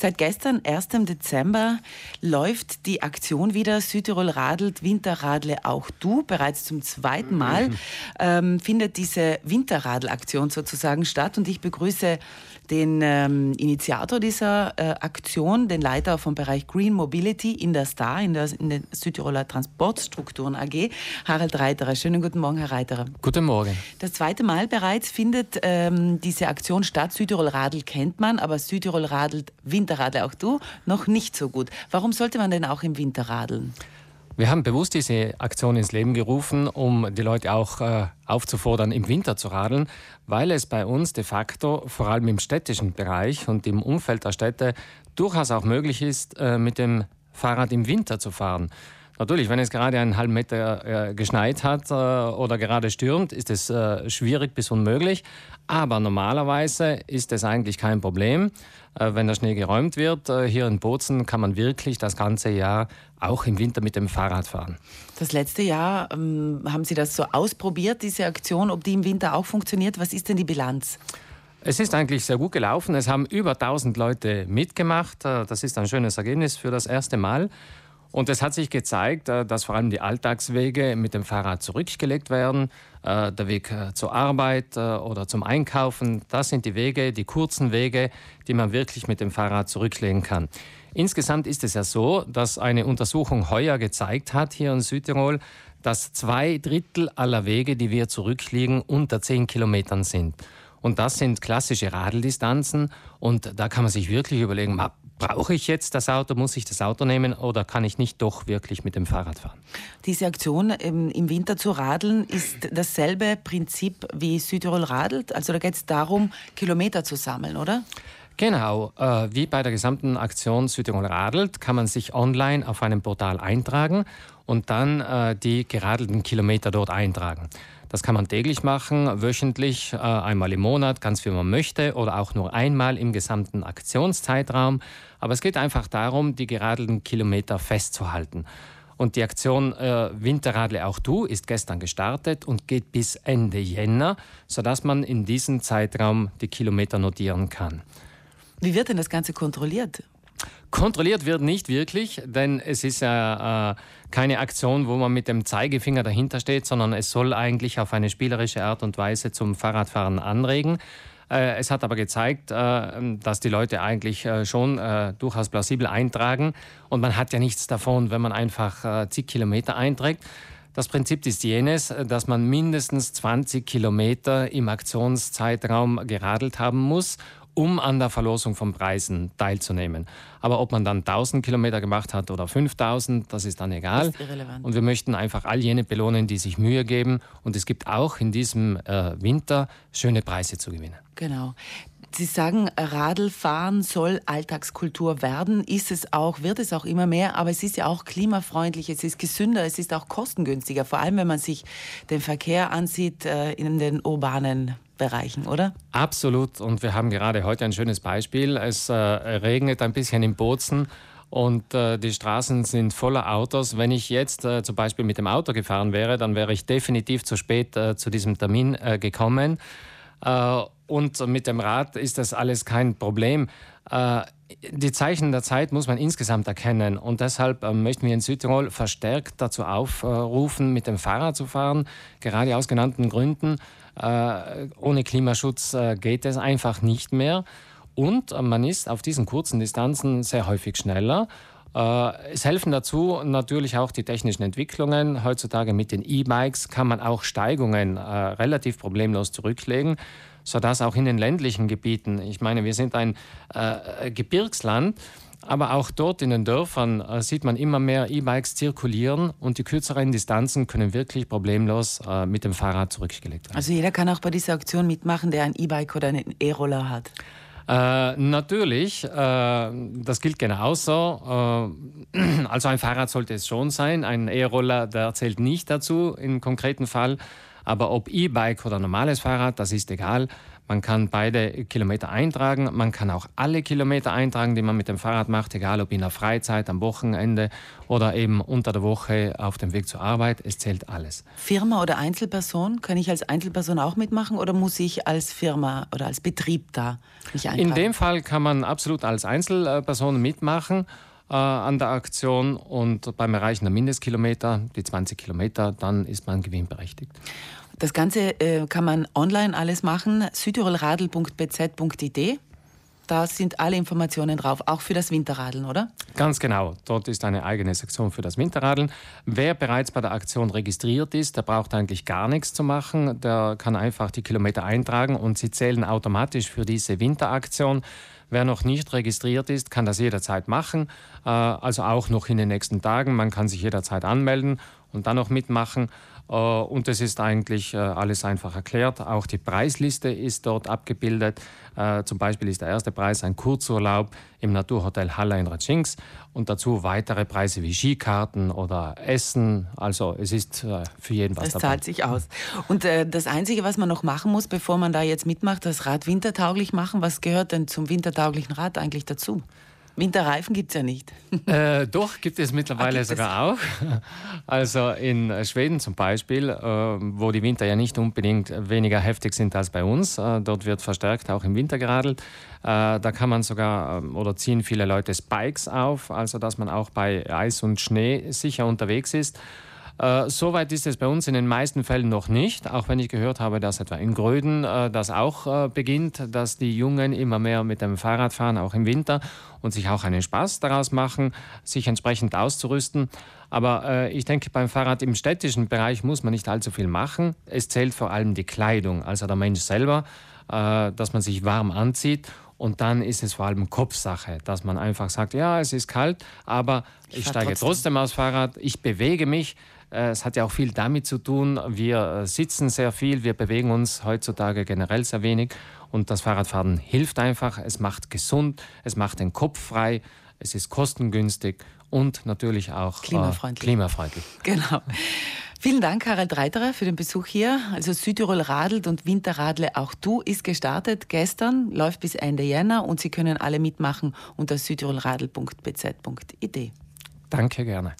Seit gestern, 1. Dezember, läuft die Aktion wieder Südtirol radelt, Winterradle auch du. Bereits zum zweiten Mal ähm, findet diese Winterradl-Aktion sozusagen statt und ich begrüße den ähm, Initiator dieser äh, Aktion, den Leiter vom Bereich Green Mobility in der STAR, in der, in der Südtiroler Transportstrukturen AG, Harald Reiterer. Schönen guten Morgen, Herr Reiterer. Guten Morgen. Das zweite Mal bereits findet ähm, diese Aktion statt. Südtirol Radl kennt man, aber Südtirol radelt Winter Winterradl, auch du, noch nicht so gut. Warum sollte man denn auch im Winter radeln? Wir haben bewusst diese Aktion ins Leben gerufen, um die Leute auch äh, aufzufordern, im Winter zu radeln, weil es bei uns de facto vor allem im städtischen Bereich und im Umfeld der Städte durchaus auch möglich ist, äh, mit dem Fahrrad im Winter zu fahren. Natürlich, wenn es gerade einen halben Meter äh, geschneit hat äh, oder gerade stürmt, ist es äh, schwierig bis unmöglich. Aber normalerweise ist es eigentlich kein Problem, äh, wenn der Schnee geräumt wird. Äh, hier in Bozen kann man wirklich das ganze Jahr auch im Winter mit dem Fahrrad fahren. Das letzte Jahr ähm, haben Sie das so ausprobiert, diese Aktion, ob die im Winter auch funktioniert. Was ist denn die Bilanz? Es ist eigentlich sehr gut gelaufen. Es haben über 1000 Leute mitgemacht. Äh, das ist ein schönes Ergebnis für das erste Mal. Und es hat sich gezeigt, äh, dass vor allem die Alltagswege mit dem Fahrrad zurückgelegt werden. Äh, der Weg äh, zur Arbeit oder zum Einkaufen, das sind die Wege, die kurzen Wege, die man wirklich mit dem Fahrrad zurücklegen kann. Insgesamt ist es ja so, dass eine Untersuchung heuer gezeigt hat hier in Südtirol, dass zwei Drittel aller Wege, die wir zurücklegen, unter zehn Kilometern sind. Und das sind klassische Radeldistanzen. Und da kann man sich wirklich überlegen, brauche ich jetzt das Auto, muss ich das Auto nehmen oder kann ich nicht doch wirklich mit dem Fahrrad fahren? Diese Aktion ähm, im Winter zu radeln ist dasselbe Prinzip wie Südtirol radelt. Also da geht es darum, Kilometer zu sammeln, oder? Genau, äh, wie bei der gesamten Aktion Südtirol radelt, kann man sich online auf einem Portal eintragen und dann äh, die geradelten Kilometer dort eintragen. Das kann man täglich machen, wöchentlich, äh, einmal im Monat, ganz wie man möchte oder auch nur einmal im gesamten Aktionszeitraum. Aber es geht einfach darum, die geradelten Kilometer festzuhalten. Und die Aktion äh, Winterradle auch du ist gestern gestartet und geht bis Ende Jänner, sodass man in diesem Zeitraum die Kilometer notieren kann. Wie wird denn das Ganze kontrolliert? Kontrolliert wird nicht wirklich, denn es ist äh, keine Aktion, wo man mit dem Zeigefinger dahinter steht, sondern es soll eigentlich auf eine spielerische Art und Weise zum Fahrradfahren anregen. Äh, es hat aber gezeigt, äh, dass die Leute eigentlich äh, schon äh, durchaus plausibel eintragen und man hat ja nichts davon, wenn man einfach äh, zig Kilometer einträgt. Das Prinzip ist jenes, dass man mindestens 20 Kilometer im Aktionszeitraum geradelt haben muss um an der Verlosung von Preisen teilzunehmen. Aber ob man dann 1000 Kilometer gemacht hat oder 5000, das ist dann egal. Ist und wir möchten einfach all jene belohnen, die sich Mühe geben. Und es gibt auch in diesem äh, Winter schöne Preise zu gewinnen. Genau. Sie sagen, Radlfahren soll Alltagskultur werden. Ist es auch, wird es auch immer mehr, aber es ist ja auch klimafreundlich, es ist gesünder, es ist auch kostengünstiger, vor allem wenn man sich den Verkehr ansieht äh, in den urbanen Bereichen, oder? Absolut. Und wir haben gerade heute ein schönes Beispiel. Es äh, regnet ein bisschen in Bozen und äh, die Straßen sind voller Autos. Wenn ich jetzt äh, zum Beispiel mit dem Auto gefahren wäre, dann wäre ich definitiv zu spät äh, zu diesem Termin äh, gekommen. Äh, und mit dem Rad ist das alles kein Problem. Die Zeichen der Zeit muss man insgesamt erkennen und deshalb möchten wir in Südtirol verstärkt dazu aufrufen, mit dem Fahrrad zu fahren, gerade aus genannten Gründen. Äh, ohne Klimaschutz äh, geht es einfach nicht mehr. Und äh, man ist auf diesen kurzen Distanzen sehr häufig schneller. Es helfen dazu natürlich auch die technischen Entwicklungen. Heutzutage mit den E-Bikes kann man auch Steigungen relativ problemlos zurücklegen, sodass auch in den ländlichen Gebieten, ich meine, wir sind ein Gebirgsland, aber auch dort in den Dörfern äh, sieht man immer mehr E-Bikes zirkulieren und die kürzeren Distanzen können wirklich problemlos äh, mit dem Fahrrad zurückgelegt werden. Also jeder kann auch bei dieser Aktion mitmachen, der ein E-Bike oder einen E-Roller hat. Äh, natürlich, äh, das gilt genauso. Äh, also ein Fahrrad sollte es schon sein. Ein E-Roller, der zählt nicht dazu im konkreten Fall. Aber ob E-Bike oder normales Fahrrad, das ist egal. Man kann beide Kilometer eintragen. Man kann auch alle Kilometer eintragen, die man mit dem Fahrrad macht, egal ob in der Freizeit, am Wochenende oder eben unter der Woche auf dem Weg zur Arbeit. Es zählt alles. Firma oder Einzelperson? Kann ich als Einzelperson auch mitmachen oder muss ich als Firma oder als Betrieb da mich eintragen? In dem Fall kann man absolut als Einzelperson mitmachen äh, an der Aktion und beim Erreichen der Mindestkilometer, die 20 Kilometer, dann ist man gewinnberechtigt. Das Ganze äh, kann man online alles machen, südtirolradl.bz.id. Da sind alle Informationen drauf, auch für das Winterradeln, oder? Ganz genau. Dort ist eine eigene Sektion für das Winterradeln. Wer bereits bei der Aktion registriert ist, der braucht eigentlich gar nichts zu machen. Der kann einfach die Kilometer eintragen und sie zählen automatisch für diese Winteraktion. Wer noch nicht registriert ist, kann das jederzeit machen, äh, also auch noch in den nächsten Tagen. Man kann sich jederzeit anmelden und dann noch mitmachen. Äh, und es ist eigentlich äh, alles einfach erklärt. Auch die Preisliste ist dort abgebildet. Äh, zum Beispiel ist der erste Preis ein Kurzurlaub im Naturhotel Halle in Ratschings und dazu weitere Preise wie Skikarten oder Essen. Also es ist für jeden was es dabei. Es zahlt sich aus. Und äh, das Einzige, was man noch machen muss, bevor man da jetzt mitmacht, das Rad wintertauglich machen. Was gehört denn zum wintertauglichen Rad eigentlich dazu? Winterreifen gibt es ja nicht. Äh, doch, gibt es mittlerweile ah, gibt sogar es? auch. Also in Schweden zum Beispiel, äh, wo die Winter ja nicht unbedingt weniger heftig sind als bei uns. Äh, dort wird verstärkt auch im Winter geradelt. Äh, da kann man sogar ähm, oder ziehen viele Leute Spikes auf, also dass man auch bei Eis und Schnee sicher unterwegs ist. Äh, Soweit ist es bei uns in den meisten Fällen noch nicht, auch wenn ich gehört habe, dass etwa in Gröden äh, das auch äh, beginnt, dass die Jungen immer mehr mit dem Fahrrad fahren, auch im Winter, und sich auch einen Spaß daraus machen, sich entsprechend auszurüsten. Aber äh, ich denke, beim Fahrrad im städtischen Bereich muss man nicht allzu viel machen. Es zählt vor allem die Kleidung, also der Mensch selber, äh, dass man sich warm anzieht und dann ist es vor allem Kopfsache, dass man einfach sagt, ja, es ist kalt, aber ich, ich steige trotzdem. trotzdem aufs Fahrrad, ich bewege mich, es hat ja auch viel damit zu tun, wir äh, sitzen sehr viel, wir bewegen uns heutzutage generell sehr wenig und das Fahrradfahren hilft einfach, es macht gesund, es macht den Kopf frei, es ist kostengünstig und natürlich auch klimafreundlich. Äh, klimafreundlich. Genau. Vielen Dank, Harald Reiterer, für den Besuch hier. Also Südtirol radelt und Winterradle auch du ist gestartet gestern, läuft bis Ende Jänner und Sie können alle mitmachen unter südtirolradel.bz.id. Danke gerne.